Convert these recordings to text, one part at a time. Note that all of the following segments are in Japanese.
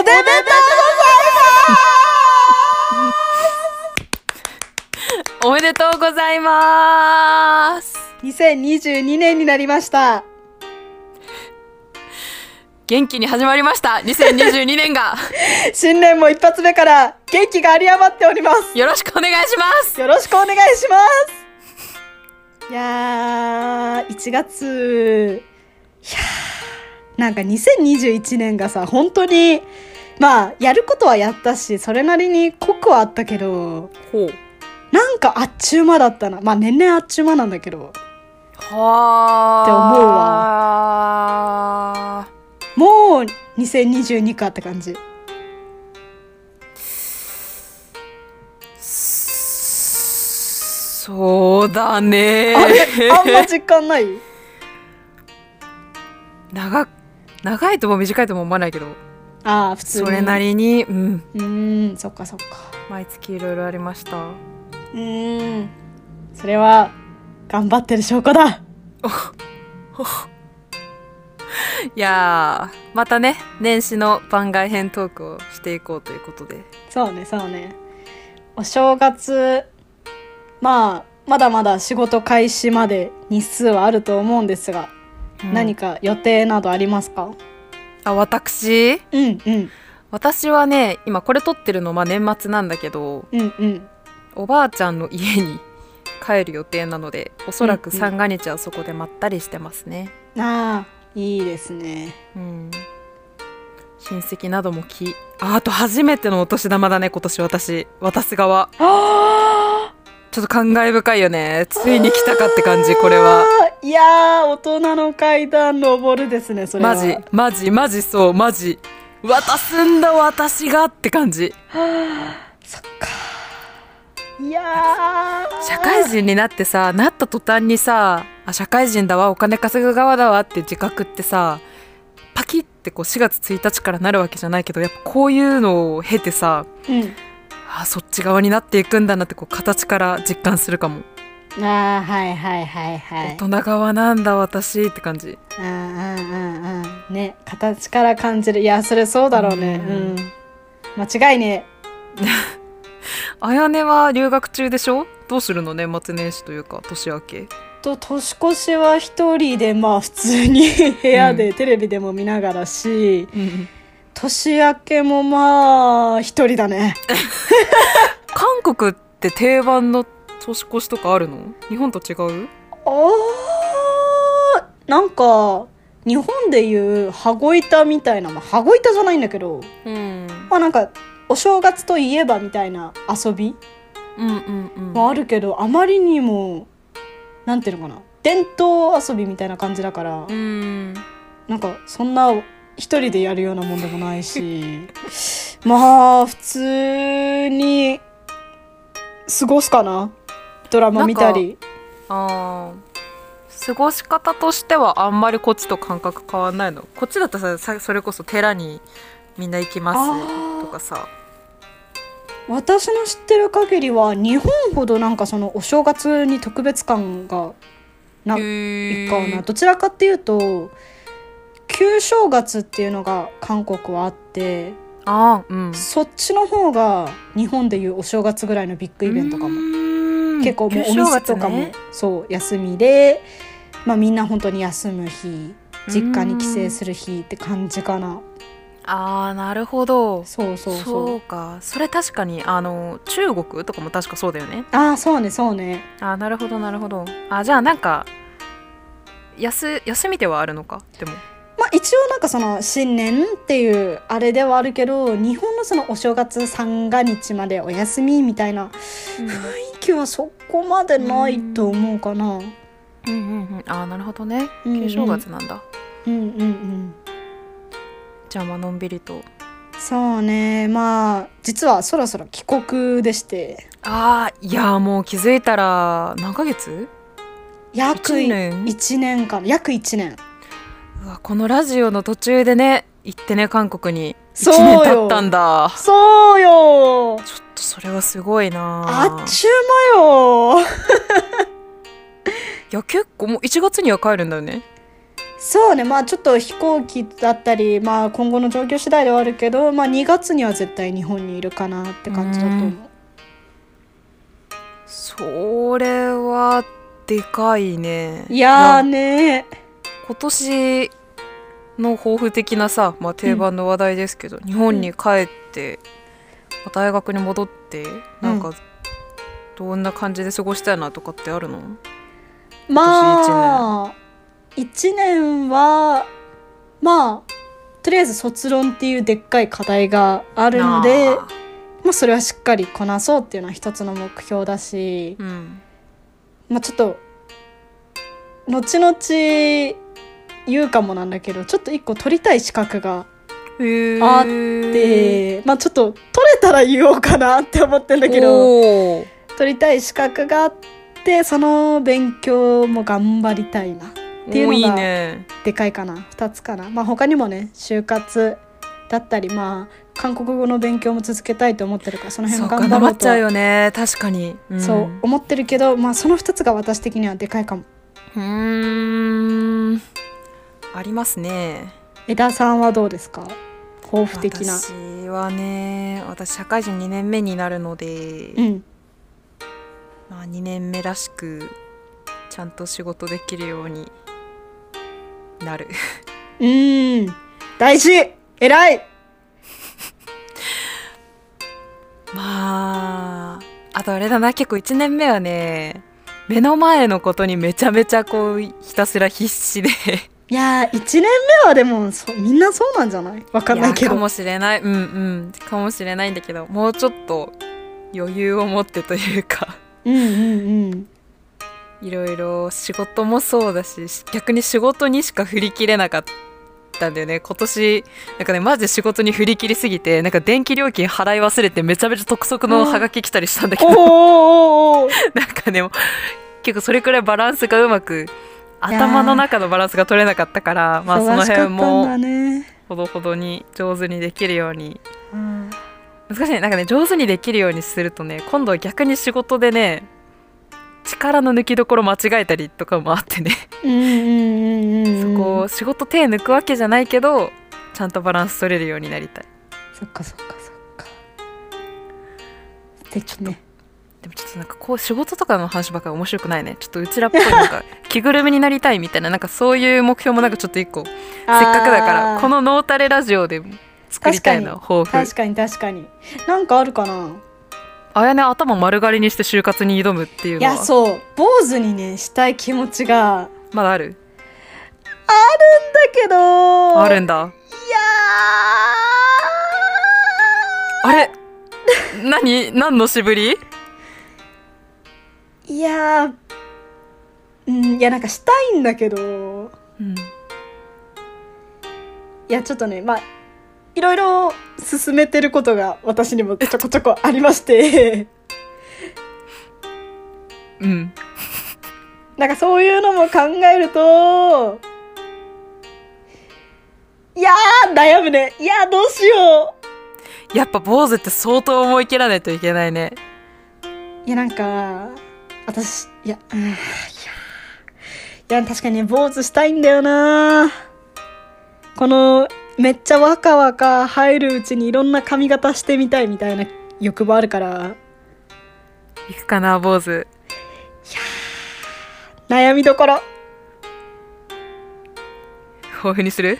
おめでとうおめでとうございますございます !2022 年になりました。元気に始まりました2022年が新年も一発目から元気が有り余っております。よろしくお願いしますよろしくお願いしますいやー、1月、いやー、なんか2021年がさ、本当に、まあ、やることはやったし、それなりに濃くはあったけど、ほう。なんかあっちゅう間だったな。まあ、年々あっちゅう間なんだけど、はって思うわ。もう2022かって感じ。そうだね。あれあんま実感ない？長長いとも短いとも思わないけどああ、普通に。それなりにうんうーん、そっかそっか。毎月いろいろありましたうーん。それは、頑張ってる証拠だ。いやーまたね年始の番外編トークをしていこうということでそうね、そうね。お正月、まあ、まだまだ仕事開始まで日数はあると思うんですが、うん何か予定などありますか？あ私？うんうん。私はね今これ撮ってるのまあ年末なんだけどうんうん。おばあちゃんの家に 帰る予定なのでおそらく三が日はそこでまったりしてますね。ああ、いいですね。うん。親戚などもきああと初めてのお年玉だね今年私。渡す側。あちょっと感慨深いよね。ついに来たかって感じこれはいやー、大人の階段登るですね、それは。マジマジマジそうマジ渡すんだ私がって感じそっか。いやー。社会人になってさなった途端にさあ社会人だわお金稼ぐ側だわって自覚ってさパキッてこう4月1日からなるわけじゃないけどやっぱこういうのを経てさうん。あそっち側になっていくんだなってこう形から実感するかも、ああ、はいはいはいはい。大人側なんだ私って感じうんうんうんうん。ね、形から感じる。いや、それそうだろうね。ううんん。間違いね。あやねは留学中でしょ？どうするの年末年始というか年明けと、年越しは一人で、まあ普通に 部屋でテレビでも見ながらし、年明けもまあ一人だね。韓国って定番の年越しとかあるの？日本と違う？あー、なんか、日本でいう羽子板みたいな、まあ羽子板じゃないんだけど、うん。まあなんか、お正月といえばみたいな遊びうんうんうん。もあるけど、あまりにも、なんていうのかな、伝統遊びみたいな感じだから、うん。なんかそんな一人でやるようなもんでもないし、まあ普通に過ごすかな。ドラマ見たり。あー過ごし方としてはあんまりこっちと感覚変わんないの。こっちだとささそれこそ寺にみんな行きますとかさ。私の知ってる限りは日本ほどなんかそのお正月に特別感がなへいーかな。どちらかっていうと旧正月っていうのが韓国はあってあーうん。そっちの方が日本でいうお正月ぐらいのビッグイベントかも結構もうお店とかも、そう休みで、まあ、みんな本当に休む日実家に帰省する日って感じかな。あーなるほど。そうそうそう。そうか。それ確かにあの中国とかも確かそうだよね。ああそうねそうね。あーなるほどなるほど。あじゃあなんか休休みではあるのか？でも。まあ一応なんかその新年っていうあれではあるけど日本のそのお正月三が日までお休みみたいな雰囲気はそこまでないと思うかな。うん。うんうんあーなるほどね。旧正月なんだ、うんうんうん。じゃあまあのんびりと。そうね。まあ実はそろそろ帰国でして。あーいやーもう気づいたら何ヶ月？約一年？1年間約1年。うわこのラジオの途中でね行ってね韓国に1そうよ。年経ったんだ。そうよ。ちょっとそれはすごいな。あっちゅう間よ。いや結構もう1月には帰るんだよね。そうね。まあちょっと飛行機だったりまあ今後の状況次第ではあるけどまあ2月には絶対日本にいるかなって感じだと思う。それはでかいね。いやーね。今年の抱負的なさ、まあ、定番の話題ですけど、日本に帰って、まあ大学に戻ってなんかどんな感じで過ごしたいなとかってあるの、まあ1年はまあとりあえず卒論っていうでっかい課題があるのであ。まあ、それはしっかりこなそうっていうのは一つの目標だしー、うん。まあ、ちょっと後々言うかもなんだけどちょっと一個取りたい資格があで、まあ、ちょっと取れたら言おうかなって思ってんだけど取りたい資格があってその勉強も頑張りたいな。っていうのがでかいかな。2つかな、まあ、他にもね就活だったりまあ韓国語の勉強も続けたいと思ってるからその辺も頑張ろうと。っちゃうよね。確かに、ん。そう思ってるけど、まあ、その2つが私的にはでかいかも。うーんありますね。枝さんはどうですか？抱負的な。私はね私社会人2年目になるので、うん。まあ、2年目らしくちゃんと仕事できるようになる。うーん。大事。偉い。まああとあれだな結構1年目はね目の前のことにめちゃめちゃこうひたすら必死でいやー1年目はでもそみんなそうなんじゃない？わかんないけど。やかもしれない。うんうん。かもしれないんだけどもうちょっと余裕を持ってというか。うんうんうん。いろいろ仕事もそうだし逆に仕事にしか振り切れなかったんだよね。今年なんかねマジで仕事に振り切りすぎてなんか電気料金払い忘れてめちゃめちゃ督促のハガキ来たりしたんだけど、なんかでも結構それくらいバランスがうまく頭の中のバランスが取れなかったからまあその辺もほどほどに上手にできるように。うん。難しいね。なんかね上手にできるようにするとね今度は逆に仕事でね力の抜きどころ間違えたりとかもあってね。そこを仕事手抜くわけじゃないけどちゃんとバランス取れるようになりたい。そっかそっかそっか。素敵ね。でもちょっとなんかこう仕事とかの話ばっかり面白くないね。ちょっとうちらっぽいなんか着ぐるみになりたいみたいななんかそういう目標もなんかちょっと一個せっかくだからこのノータレラジオで作りたいな抱負。確かに確かに。なんかあるかな？あやね頭丸刈りにして就活に挑むっていういのは？やそう。坊主にねしたい気持ちが。まだある？だけど。あるんだ。いやあれ？何？何のしぶり？ーいやーうんいやなんかしたいんだけど。うん。いやちょっとねまあいろいろ進めてることが私にもちょこちょこありまして。うん。なんかそういうのも考えるといやー悩むね。いやーどうしよやっぱ坊主って相当思い切らないといけないね。ういやなんか私いやうんいやいや確かにね坊主したいんだよな。このめっちゃ若々入るうちにいろんな髪型してみたいみたいな欲望あるから。いくかな坊主。悩みどころ。抱負にする？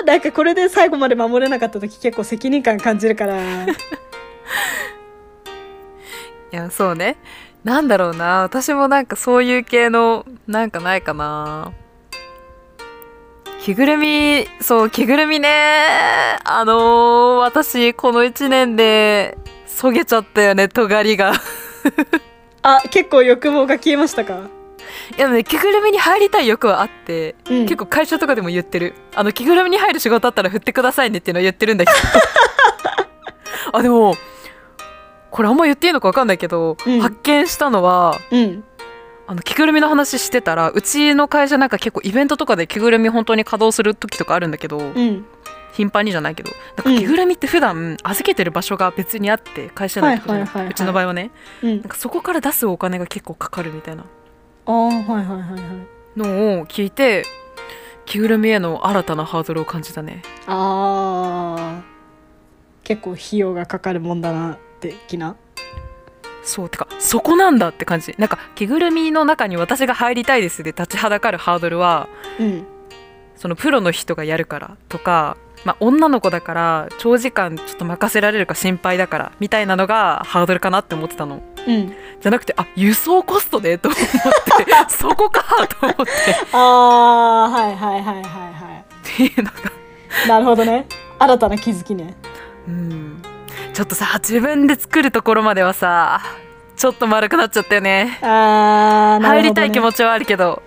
あなんかこれで最後まで守れなかった時結構責任感感じるから。いやそうねなんだろうな。私もなんかそういう系のなんかないかな。着ぐるみそう着ぐるみね。あのー私この1年でそげちゃったよね尖りが。あ結構欲望が消えましたか？いやね着ぐるみに入りたい欲はあって、うん。結構会社とかでも言ってる。あの着ぐるみに入る仕事あったら振ってくださいねっていうのは言ってるんだけど。あでもこれあんま言っていいのか分かんないけど、うん。発見したのはうん。あの着ぐるみの話してたらうちの会社なんか結構イベントとかで着ぐるみ本当に稼働する時とかあるんだけど、うん。頻繁にじゃないけどなんか着ぐるみって普段預けてる場所が別にあって会社内とかうちの場合はね。うん。なんかそこから出すお金が結構かかるみたいな。ああはいはいはいはいのを聞いて着ぐるみへの新たなハードルを感じたね。ああ結構費用がかかるもんだな的な？そうてかそこなんだって感じ。なんか着ぐるみの中に私が入りたいですで立ちはだかるハードルはうん。そのプロの人がやるからとか、まあ、女の子だから長時間ちょっと任せられるか心配だからみたいなのがハードルかなって思ってたの。うん。じゃなくてあ輸送コストで？と思って そこかと思って。ああはいはいはいはいはっていうのが。いなるほどね。新たな気づきね。うんちょっとさ自分で作るところまではさちょっと丸くなっちゃったよね。あーね、入りたい気持ちはあるけど。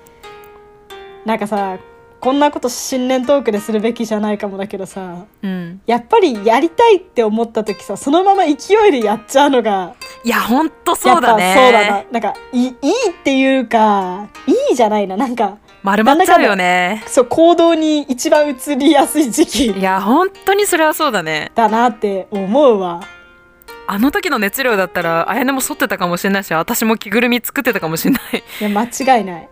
なんかさこんなこと新年トークでするべきじゃないかもだけどさうん。やっぱりやりたいって思った時さそのまま勢いでやっちゃうのがいやほんとやそうだね。そうだな。なんかいいいっていうかいいじゃないな。なんか丸まっちゃうよね。そう行動に一番移りやすい時期いや本当にそれはそうだね。だなって思うわ。あの時の熱量だったら綾音も剃ってたかもしれないし私も着ぐるみ作ってたかもしれない。いや間違いない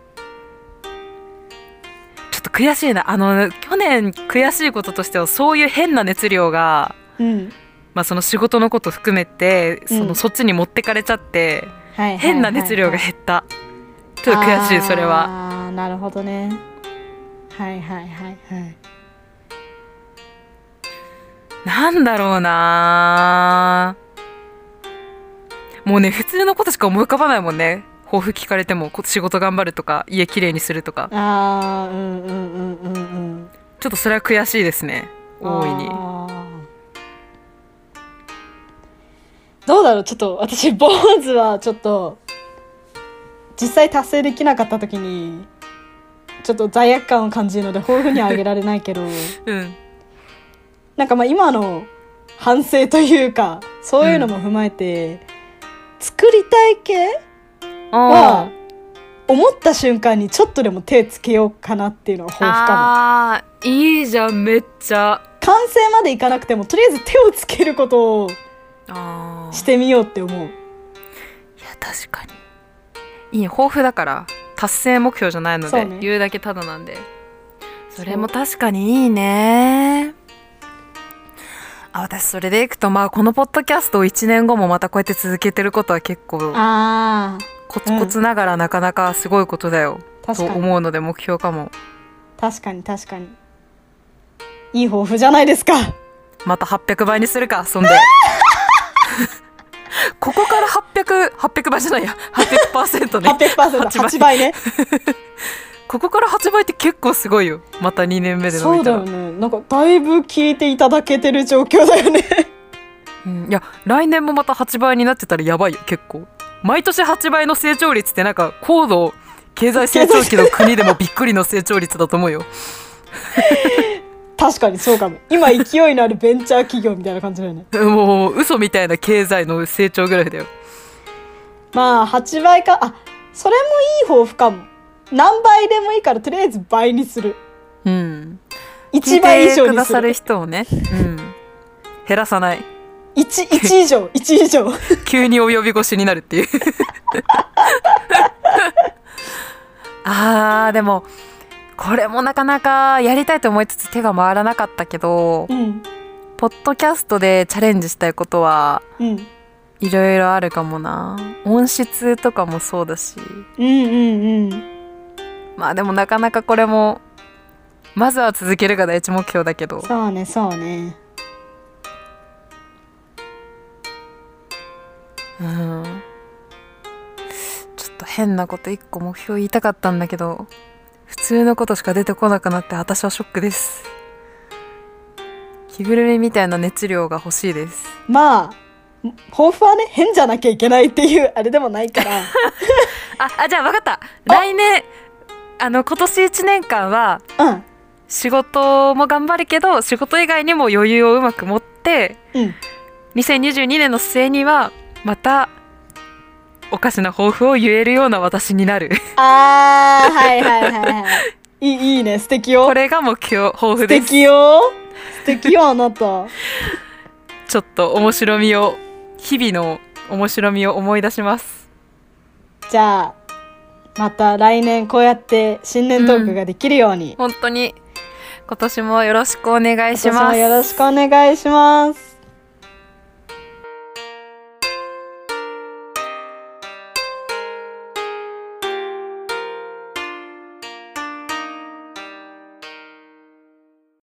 っと悔しいな。あの去年悔しいこととしてはそういう変な熱量が、うん。まあ、その仕事のこと含めてその、うん。そっちに持ってかれちゃってはいはいはいはい。変な熱量が減った、ちょっと悔しいそれは。ああなるほどね。はいはいはいはい。なんだろうなもうね普通のことしか思い浮かばないもんね抱負聞かれてもこ仕事頑張るとか家きれいにするとか。ああうんうんうんうんうんちょっとそれは悔しいですね。大いに。どうだろう？ちょっと私坊主はちょっと実際達成できなかった時にちょっと罪悪感を感じるので抱負にはあげられないけど。うん。なんかまあ今の反省というかそういうのも踏まえて、作りたい系？はあ思った瞬間にちょっとでも手つけようかなっていうのが抱負かもあーいいじゃんめっちゃ。完成までいかなくてもとりあえず手をつけることをしてみようって思う。いや確かに。いい抱負だから達成目標じゃないので、ね。言うだけただなんで。それも確かにいいね。あ私それでいくとまあこのポッドキャストを1年後もまたこうやって続けてることは結構ああコツコツながらなかなかすごいことだよ、と確かに。思うので目標かも。確かに確かに。いい抱負じゃないですか。また800倍にするかそんで。ここから800800倍じゃないや。800%ね。800%8 倍ね。ここから8倍って結構すごいよ。また2年目で伸そうだよね。なんかだいぶ聞いていただけてる状況だよね。うん。いや来年もまた8倍になってたらやばいよ結構毎年8倍の成長率ってなんか高度経済成長期の国でもびっくりの成長率だと思うよ。確かにそうかも。今勢いのあるベンチャー企業みたいな感じだよね。もう嘘みたいな経済の成長ぐらいだよ。まあ8倍かあそれもいい抱負かも。何倍でもいいからとりあえず倍にする。うん。1倍以上聞いてくださるにする人をね、うん、減らさない 1, 1以上 1以上。急にお呼び越しになるっていう。あーでもこれもなかなかやりたいと思いつつ手が回らなかったけどうん。ポッドキャストでチャレンジしたいことはうん。いろいろあるかもな。音質とかもそうだし。うんうんうん。まあでもなかなかこれもまずは続けるが第一目標だけど。そうねそうねうん。ちょっと変なこと一個目標言いたかったんだけど普通のことしか出てこなくなって私はショックです。着ぐるみみたいな熱量が欲しいです。まあ抱負はね変じゃなきゃいけないっていうあれでもないから。ああじゃあ分かった。来年あの今年1年間はうん。仕事も頑張るけど仕事以外にも余裕をうまく持ってうん。2022年の末にはまたおかしな抱負を言えるような私になる。あーはいはいはいはい。い いいいね素敵よ。これが目標抱負素です。敵よ。素敵よあなた。ちょっと面白みを日々の面白みを思い出します。じゃあまた来年こうやって新年トークができるように、本当に。今年もよろしくお願いします。もよろしくお願いします